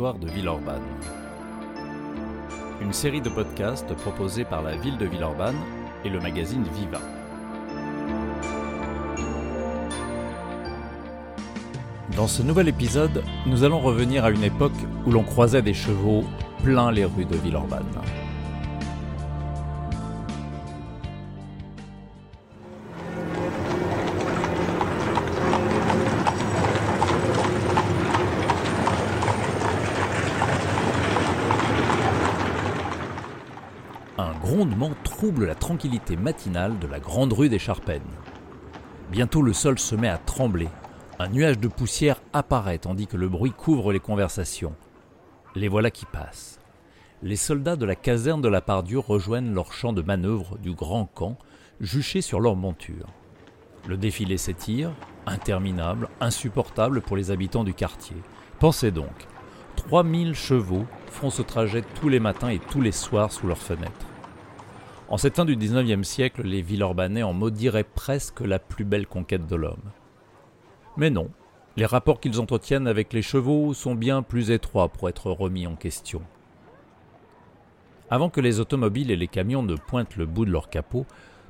de. Une série de podcasts proposés par la ville de Villeurbanne et le magazine Viva. Dans ce nouvel épisode, nous allons revenir à une époque où l'on croisait des chevaux plein les rues de Villeurbanne. Grondement trouble la tranquillité matinale de la grande rue des Charpennes. Bientôt le sol se met à trembler. Un nuage de poussière apparaît tandis que le bruit couvre les conversations. Les voilà qui passent. Les soldats de la caserne de la Pardieu rejoignent leur champ de manœuvre du grand camp, juchés sur leurs montures. Le défilé s'étire, interminable, insupportable pour les habitants du quartier. Pensez donc, 3000 chevaux font ce trajet tous les matins et tous les soirs sous leurs fenêtres. En cette fin du XIXe siècle, les Villeurbanais en maudiraient presque la plus belle conquête de l'homme. Mais non, les rapports qu'ils entretiennent avec les chevaux sont bien plus étroits pour être remis en question. Avant que les automobiles et les camions ne pointent le bout de leur capot,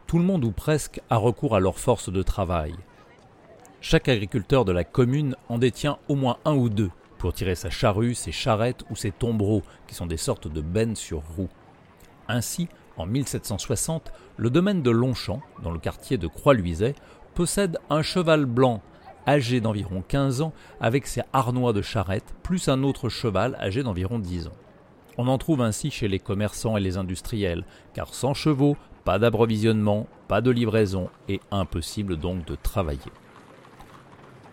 tout le monde ou presque a recours à leur force de travail. Chaque agriculteur de la commune en détient au moins un ou deux pour tirer sa charrue, ses charrettes ou ses tombereaux, qui sont des sortes de bennes sur roues. Ainsi, en 1760, le domaine de Longchamp, dans le quartier de Croix-Luiset, possède un cheval blanc âgé d'environ 15 ans avec ses harnois de charrette, plus un autre cheval âgé d'environ 10 ans. On en trouve ainsi chez les commerçants et les industriels, car sans chevaux, pas d'approvisionnement, pas de livraison et impossible donc de travailler.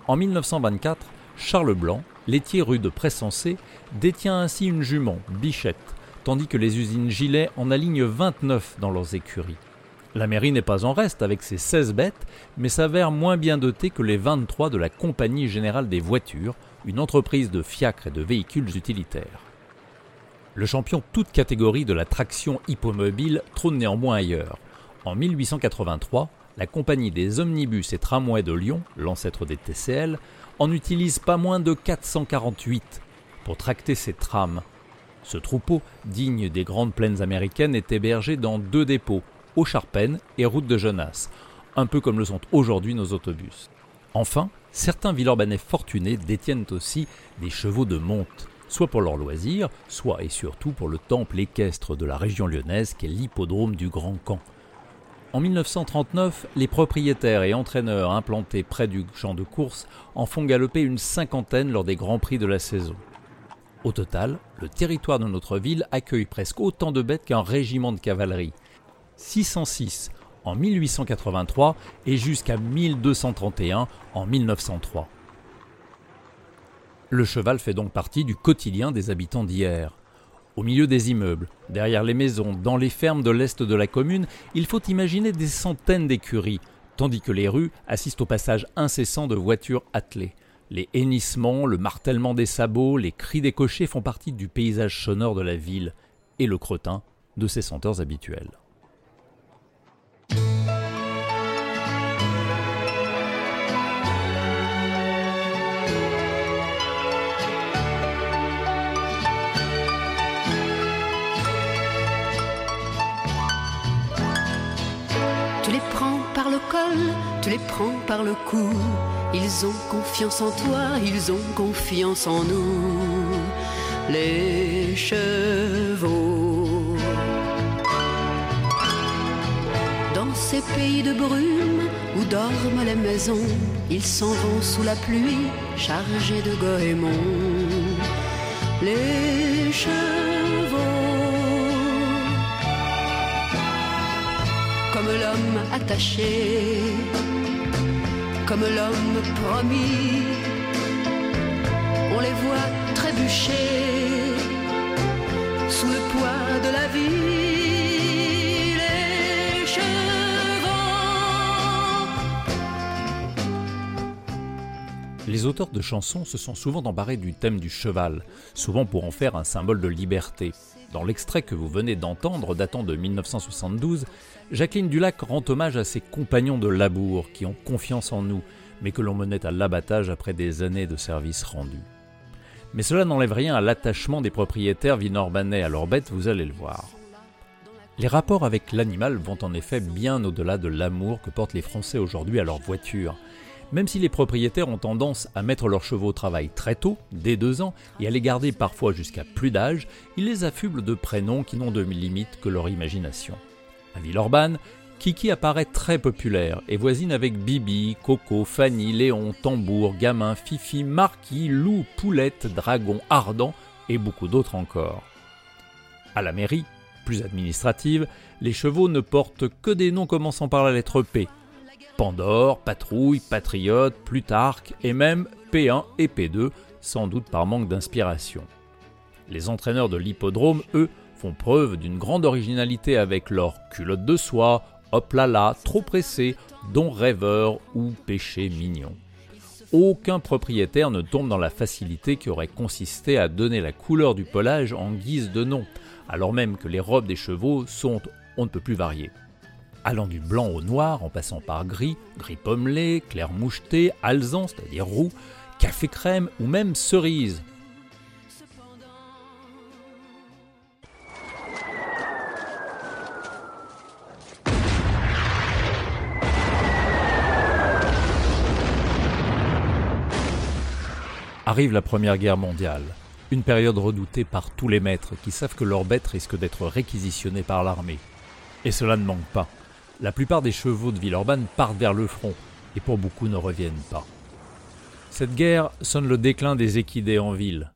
En 1924, Charles Blanc, laitier rue de Pressensé, détient ainsi une jument, Bichette, tandis que les usines Gilet en alignent 29 dans leurs écuries. La mairie n'est pas en reste avec ses 16 bêtes, mais s'avère moins bien dotée que les 23 de la Compagnie Générale des Voitures, une entreprise de fiacres et de véhicules utilitaires. Le champion toute catégorie de la traction hippomobile trône néanmoins ailleurs. En 1883, la compagnie des omnibus et tramways de Lyon, l'ancêtre des TCL, en utilise pas moins de 448 pour tracter ses trams. Ce troupeau, digne des grandes plaines américaines, est hébergé dans deux dépôts, aux Charpennes et route de Genasse, un peu comme le sont aujourd'hui nos autobus. Enfin, certains Villeurbanais fortunés détiennent aussi des chevaux de monte, soit pour leur loisir, soit et surtout pour le temple équestre de la région lyonnaise qu'est l'hippodrome du Grand Camp. En 1939, les propriétaires et entraîneurs implantés près du champ de course en font galoper une cinquantaine lors des grands prix de la saison. Au total, le territoire de notre ville accueille presque autant de bêtes qu'un régiment de cavalerie. 606 en 1883 et jusqu'à 1231 en 1903. Le cheval fait donc partie du quotidien des habitants d'hier. Au milieu des immeubles, derrière les maisons, dans les fermes de l'est de la commune, il faut imaginer des centaines d'écuries, tandis que les rues assistent au passage incessant de voitures attelées. Les hennissements, le martèlement des sabots, les cris des cochers font partie du paysage sonore de la ville, et le cretin de ses senteurs habituelles. Tu les prends par le cou. Ils ont confiance en toi, ils ont confiance en nous. Les chevaux. Dans ces pays de brume où dorment les maisons, ils s'en vont sous la pluie, chargés de goémons. Les chevaux. Comme l'homme attaché, comme l'homme promis. On les voit trébucher sous le poids de la vie. Les auteurs de chansons se sont souvent embarrés du thème du cheval, souvent pour en faire un symbole de liberté. Dans l'extrait que vous venez d'entendre, datant de 1972, Jacqueline Dulac rend hommage à ses compagnons de labour qui ont confiance en nous, mais que l'on menait à l'abattage après des années de service rendu. Mais cela n'enlève rien à l'attachement des propriétaires vinorbanais à leurs bêtes, vous allez le voir. Les rapports avec l'animal vont en effet bien au-delà de l'amour que portent les Français aujourd'hui à leur voiture. Même si les propriétaires ont tendance à mettre leurs chevaux au travail très tôt, dès deux ans, et à les garder parfois jusqu'à plus d'âge, ils les affublent de prénoms qui n'ont de limite que leur imagination. À Villeurbanne, Kiki apparaît très populaire et voisine avec Bibi, Coco, Fanny, Léon, Tambour, Gamin, Fifi, Marquis, Loup, Poulette, Dragon, Ardent et beaucoup d'autres encore. À la mairie, plus administrative, les chevaux ne portent que des noms commençant par la lettre P, Pandore, Patrouille, Patriote, Plutarque et même P1 et P2, sans doute par manque d'inspiration. Les entraîneurs de l'hippodrome, eux, font preuve d'une grande originalité avec leurs culottes de soie, hop là là, trop pressé, don rêveur ou péché mignon. Aucun propriétaire ne tombe dans la facilité qui aurait consisté à donner la couleur du pelage en guise de nom, alors même que les robes des chevaux sont on ne peut plus variées allant du blanc au noir en passant par gris, gris pommelé, clair moucheté, alzan, c'est-à-dire roux, café crème ou même cerise. Arrive la Première Guerre mondiale, une période redoutée par tous les maîtres qui savent que leurs bêtes risquent d'être réquisitionnées par l'armée. Et cela ne manque pas la plupart des chevaux de Villeurbanne partent vers le front, et pour beaucoup ne reviennent pas. Cette guerre sonne le déclin des équidés en ville.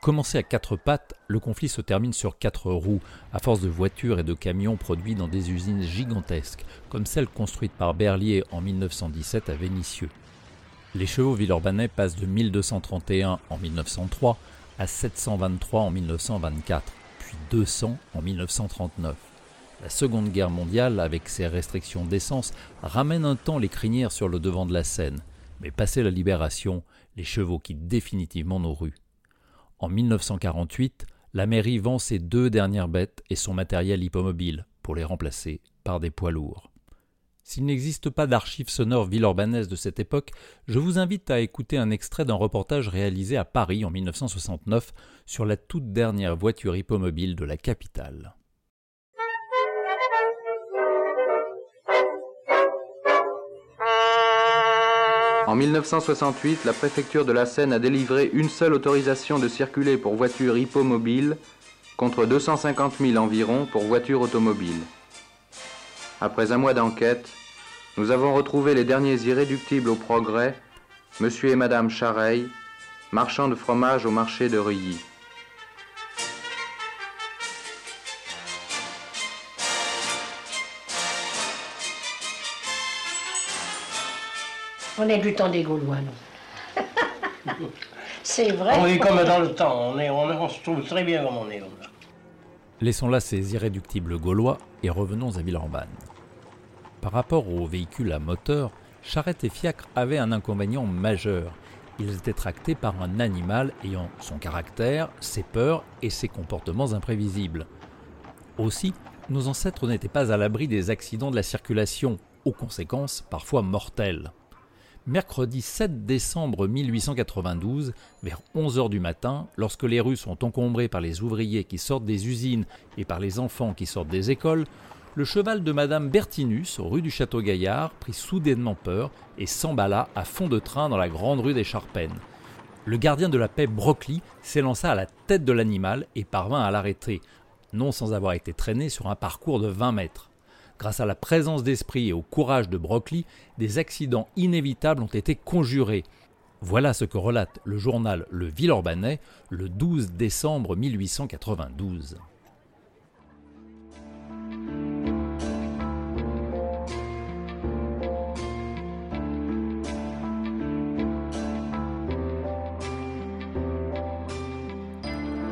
Commencé à quatre pattes, le conflit se termine sur quatre roues, à force de voitures et de camions produits dans des usines gigantesques, comme celle construite par Berlier en 1917 à Vénissieux. Les chevaux villeurbanais passent de 1231 en 1903 à 723 en 1924, puis 200 en 1939. La Seconde Guerre mondiale, avec ses restrictions d'essence, ramène un temps les crinières sur le devant de la scène, mais passé la libération, les chevaux quittent définitivement nos rues. En 1948, la mairie vend ses deux dernières bêtes et son matériel hippomobile pour les remplacer par des poids lourds. S'il n'existe pas d'archives sonores villeurbanaises de cette époque, je vous invite à écouter un extrait d'un reportage réalisé à Paris en 1969 sur la toute dernière voiture hippomobile de la capitale. En 1968, la préfecture de la Seine a délivré une seule autorisation de circuler pour voitures hippomobiles contre 250 000 environ pour voitures automobiles. Après un mois d'enquête, nous avons retrouvé les derniers irréductibles au progrès, monsieur et madame Chareil, marchands de fromage au marché de Reuilly. On est du temps des Gaulois, non C'est vrai. On est comme dans le temps, on, est, on, se trouve très bien comme on est. Laissons là ces irréductibles Gaulois et revenons à Villeurbanne. Par rapport aux véhicules à moteur, charrette et fiacre avaient un inconvénient majeur. Ils étaient tractés par un animal ayant son caractère, ses peurs et ses comportements imprévisibles. Aussi, nos ancêtres n'étaient pas à l'abri des accidents de la circulation, aux conséquences parfois mortelles mercredi 7 décembre 1892, vers 11 heures du matin, lorsque les rues sont encombrées par les ouvriers qui sortent des usines et par les enfants qui sortent des écoles, le cheval de Madame Bertinus, rue du Château Gaillard, prit soudainement peur et s'emballa à fond de train dans la grande rue des Charpennes. Le gardien de la paix Brocly s'élança à la tête de l'animal et parvint à l'arrêter, non sans avoir été traîné sur un parcours de 20 mètres. Grâce à la présence d'esprit et au courage de Brockley, des accidents inévitables ont été conjurés. Voilà ce que relate le journal Le Villeurbanais le 12 décembre 1892.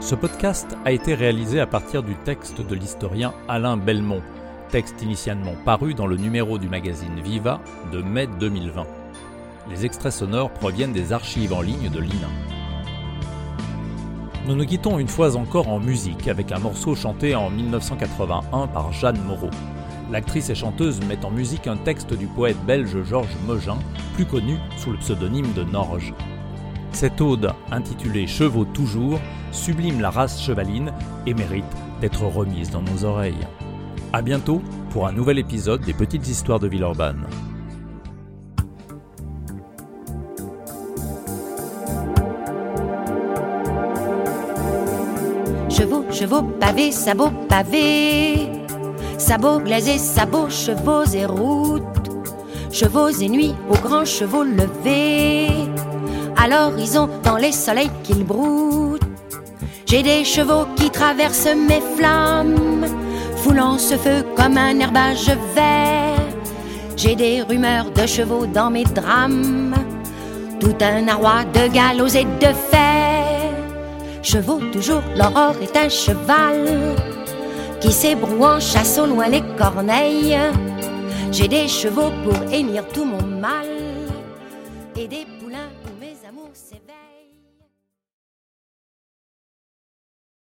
Ce podcast a été réalisé à partir du texte de l'historien Alain Belmont texte initialement paru dans le numéro du magazine Viva de mai 2020. Les extraits sonores proviennent des archives en ligne de l'INA. Nous nous quittons une fois encore en musique avec un morceau chanté en 1981 par Jeanne Moreau. L'actrice et chanteuse met en musique un texte du poète belge Georges Mogin, plus connu sous le pseudonyme de Norge. Cette ode, intitulée Chevaux toujours, sublime la race chevaline et mérite d'être remise dans nos oreilles. A bientôt pour un nouvel épisode des Petites Histoires de Villeurbanne. Chevaux, chevaux, pavés, sabots, pavés. Sabots glazés, sabots, chevaux et routes. Chevaux et nuits aux grands chevaux levés. À l'horizon, dans les soleils qu'ils broutent. J'ai des chevaux qui traversent mes flammes, foulant ce feu comme un herbage vert. J'ai des rumeurs de chevaux dans mes drames, tout un arroi de galops et de fer. Chevaux toujours, l'aurore est un cheval qui s'ébroue en chasse au loin les corneilles. J'ai des chevaux pour émir tout mon mal et